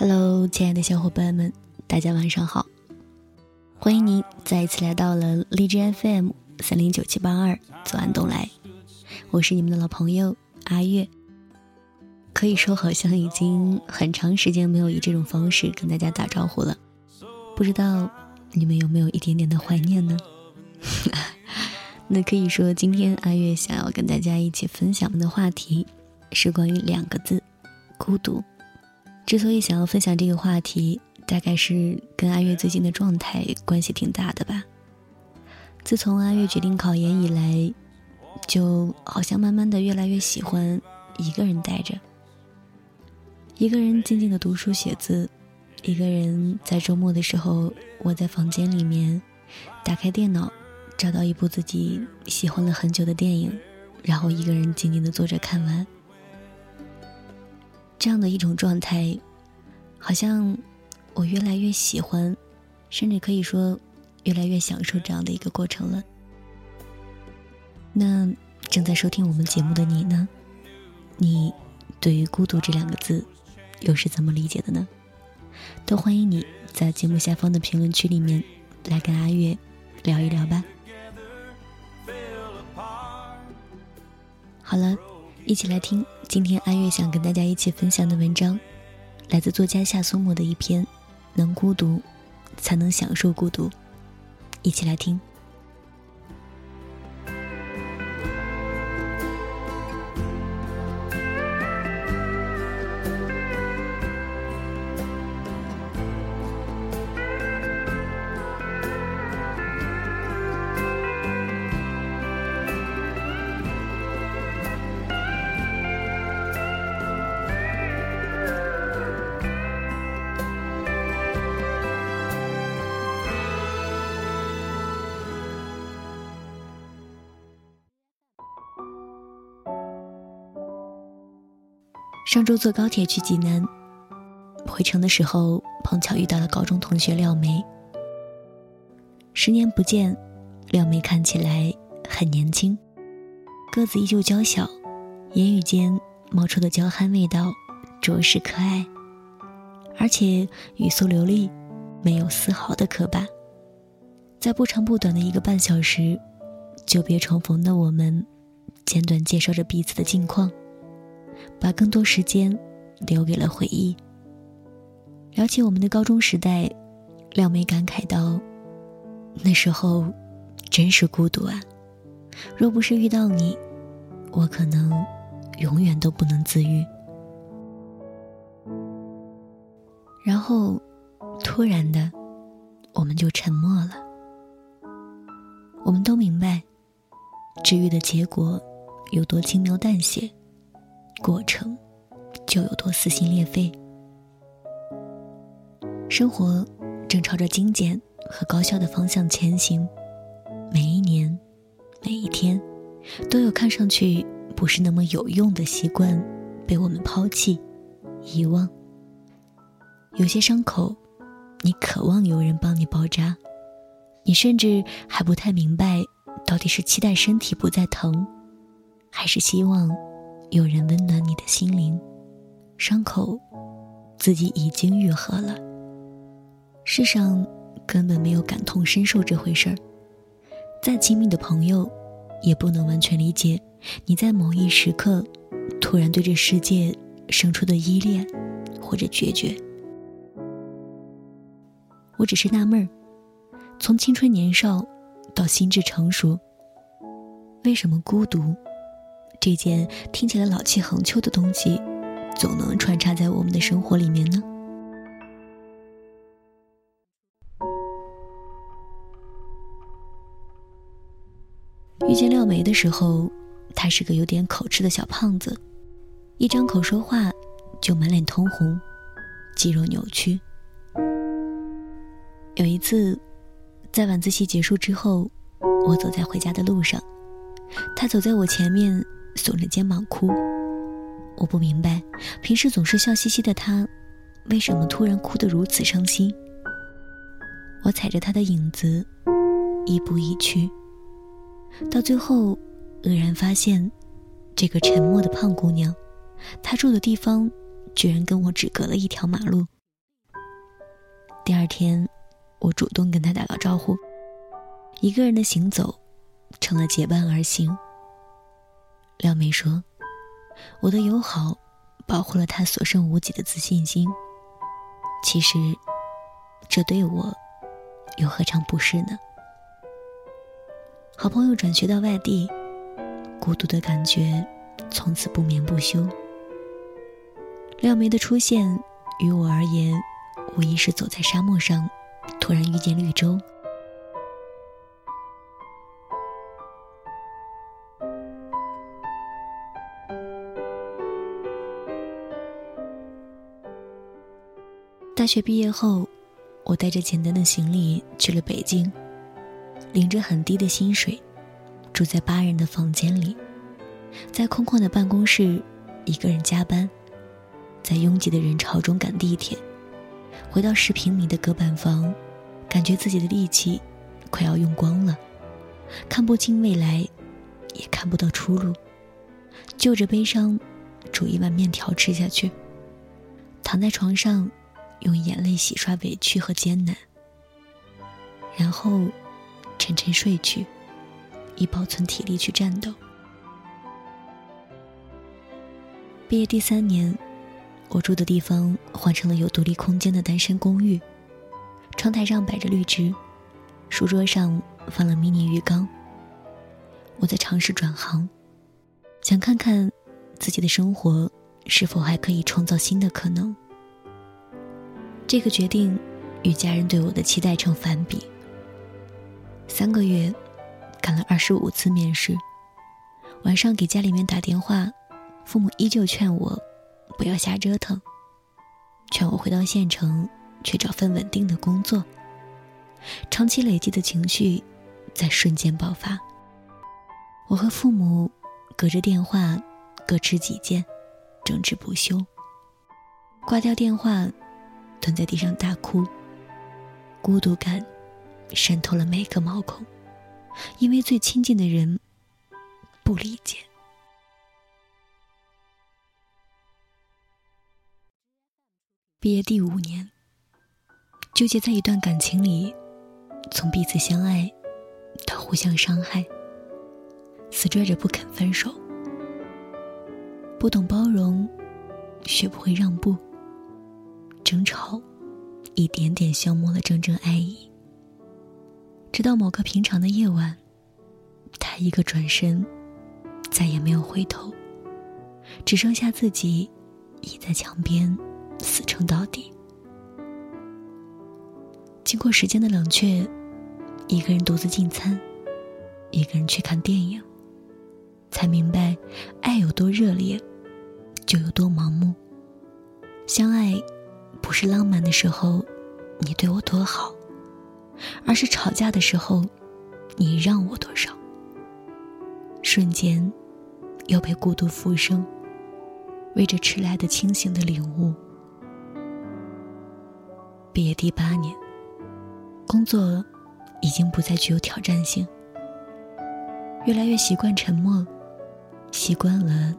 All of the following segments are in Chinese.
Hello，亲爱的小伙伴们，大家晚上好！欢迎您再一次来到了荔枝 FM 三零九七八二左岸东来，我是你们的老朋友阿月。可以说，好像已经很长时间没有以这种方式跟大家打招呼了，不知道你们有没有一点点的怀念呢？那可以说，今天阿月想要跟大家一起分享的话题是关于两个字：孤独。之所以想要分享这个话题，大概是跟阿月最近的状态关系挺大的吧。自从阿月决定考研以来，就好像慢慢的越来越喜欢一个人待着，一个人静静的读书写字，一个人在周末的时候窝在房间里面，打开电脑，找到一部自己喜欢了很久的电影，然后一个人静静的坐着看完。这样的一种状态，好像我越来越喜欢，甚至可以说越来越享受这样的一个过程了。那正在收听我们节目的你呢？你对于孤独这两个字又是怎么理解的呢？都欢迎你在节目下方的评论区里面来跟阿月聊一聊吧。好了。一起来听今天阿月想跟大家一起分享的文章，来自作家夏苏沫的一篇《能孤独，才能享受孤独》。一起来听。上周坐高铁去济南，回程的时候碰巧遇到了高中同学廖梅。十年不见，廖梅看起来很年轻，个子依旧娇小，言语间冒出的娇憨味道，着实可爱，而且语速流利，没有丝毫的磕巴。在不长不短的一个半小时，久别重逢的我们，简短介绍着彼此的近况。把更多时间留给了回忆。聊起我们的高中时代，廖梅感慨道：“那时候真是孤独啊！若不是遇到你，我可能永远都不能自愈。”然后，突然的，我们就沉默了。我们都明白，治愈的结果有多轻描淡写。过程就有多撕心裂肺。生活正朝着精简和高效的方向前行，每一年、每一天，都有看上去不是那么有用的习惯被我们抛弃、遗忘。有些伤口，你渴望有人帮你包扎，你甚至还不太明白，到底是期待身体不再疼，还是希望。有人温暖你的心灵，伤口自己已经愈合了。世上根本没有感同身受这回事儿，再亲密的朋友，也不能完全理解你在某一时刻突然对这世界生出的依恋或者决绝。我只是纳闷儿，从青春年少到心智成熟，为什么孤独？这件听起来老气横秋的东西，总能穿插在我们的生活里面呢。遇见廖梅的时候，她是个有点口吃的小胖子，一张口说话就满脸通红，肌肉扭曲。有一次，在晚自习结束之后，我走在回家的路上，他走在我前面。耸着肩膀哭，我不明白，平时总是笑嘻嘻的他，为什么突然哭得如此伤心？我踩着他的影子，一步一趋，到最后，愕然发现，这个沉默的胖姑娘，她住的地方，居然跟我只隔了一条马路，第二天，我主动跟他打个招呼，一个人的行走成了结伴而行。廖梅说：“我的友好保护了他所剩无几的自信心。其实，这对我又何尝不是呢？”好朋友转学到外地，孤独的感觉从此不眠不休。廖梅的出现，于我而言，无疑是走在沙漠上，突然遇见绿洲。学毕业后，我带着简单的行李去了北京，领着很低的薪水，住在八人的房间里，在空旷的办公室，一个人加班。在拥挤的人潮中赶地铁，回到十平米的隔板房，感觉自己的力气快要用光了，看不清未来，也看不到出路，就着悲伤，煮一碗面条吃下去，躺在床上，用眼泪洗刷委屈和艰难，然后沉沉睡去，以保存体力去战斗。毕业第三年。我住的地方换成了有独立空间的单身公寓，窗台上摆着绿植，书桌上放了迷你浴缸。我在尝试转行，想看看自己的生活是否还可以创造新的可能。这个决定与家人对我的期待成反比。三个月，干了二十五次面试，晚上给家里面打电话，父母依旧劝我。不要瞎折腾，劝我回到县城去找份稳定的工作。长期累积的情绪在瞬间爆发。我和父母隔着电话各持己见，争执不休。挂掉电话，蹲在地上大哭。孤独感渗透了每个毛孔，因为最亲近的人不理解。毕业第五年，纠结在一段感情里，从彼此相爱到互相伤害，死拽着不肯分手。不懂包容，学不会让步，争吵一点点消磨了真正爱意。直到某个平常的夜晚，他一个转身，再也没有回头，只剩下自己倚在墙边。死撑到底。经过时间的冷却，一个人独自进餐，一个人去看电影，才明白，爱有多热烈，就有多盲目。相爱，不是浪漫的时候，你对我多好，而是吵架的时候，你让我多少。瞬间，又被孤独附身，为这迟来的清醒的领悟。毕业第八年，工作已经不再具有挑战性。越来越习惯沉默，习惯了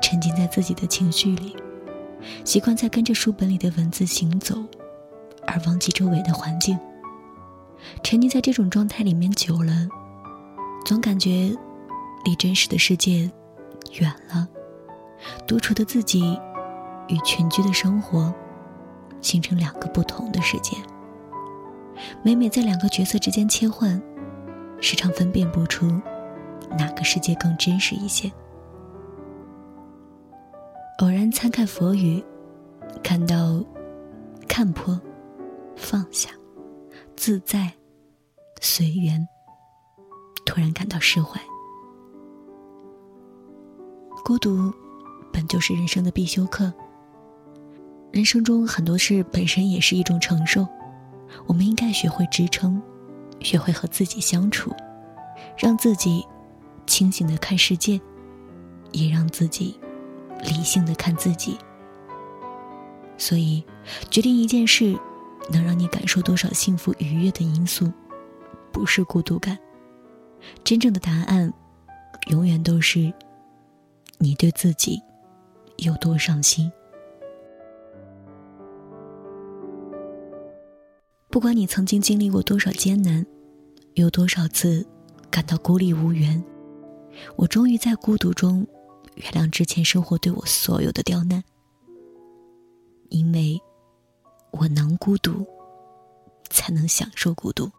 沉浸在自己的情绪里，习惯在跟着书本里的文字行走，而忘记周围的环境。沉溺在这种状态里面久了，总感觉离真实的世界远了，独处的自己与群居的生活。形成两个不同的世界。每每在两个角色之间切换，时常分辨不出哪个世界更真实一些。偶然参看佛语，看到看破、放下、自在、随缘，突然感到释怀。孤独本就是人生的必修课。人生中很多事本身也是一种承受，我们应该学会支撑，学会和自己相处，让自己清醒的看世界，也让自己理性的看自己。所以，决定一件事能让你感受多少幸福愉悦的因素，不是孤独感，真正的答案，永远都是你对自己有多上心。不管你曾经经历过多少艰难，有多少次感到孤立无援，我终于在孤独中原谅之前生活对我所有的刁难，因为我能孤独，才能享受孤独。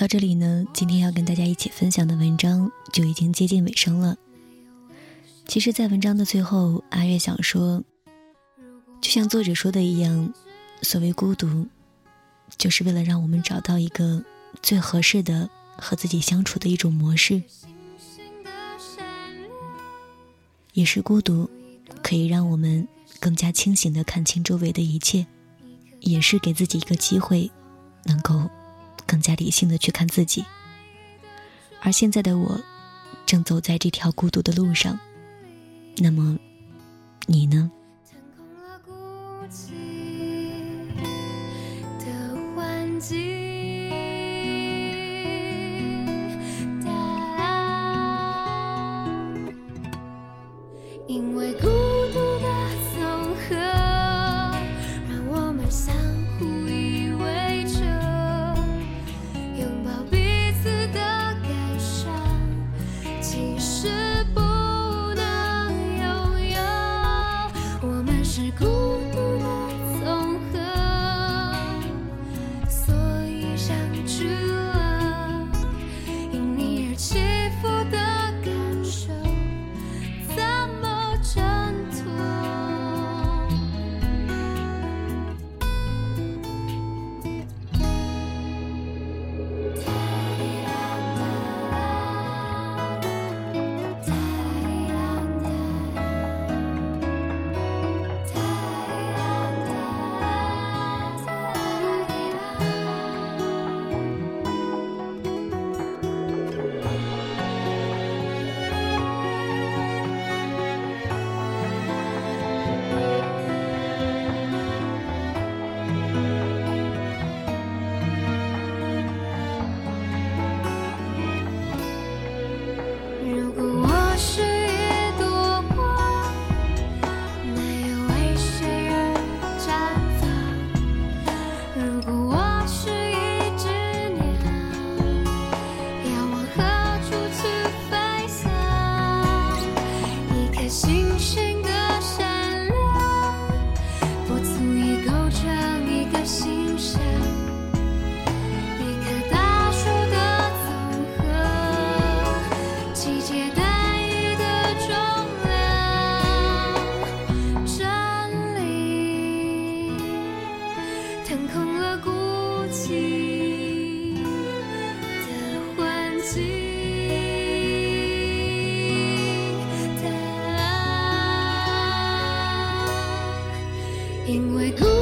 到这里呢，今天要跟大家一起分享的文章就已经接近尾声了。其实，在文章的最后，阿月想说，就像作者说的一样，所谓孤独，就是为了让我们找到一个最合适的和自己相处的一种模式。也是孤独，可以让我们更加清醒的看清周围的一切，也是给自己一个机会，能够。更加理性的去看自己，而现在的我，正走在这条孤独的路上。那么，你呢？腾空了的环境。因为孤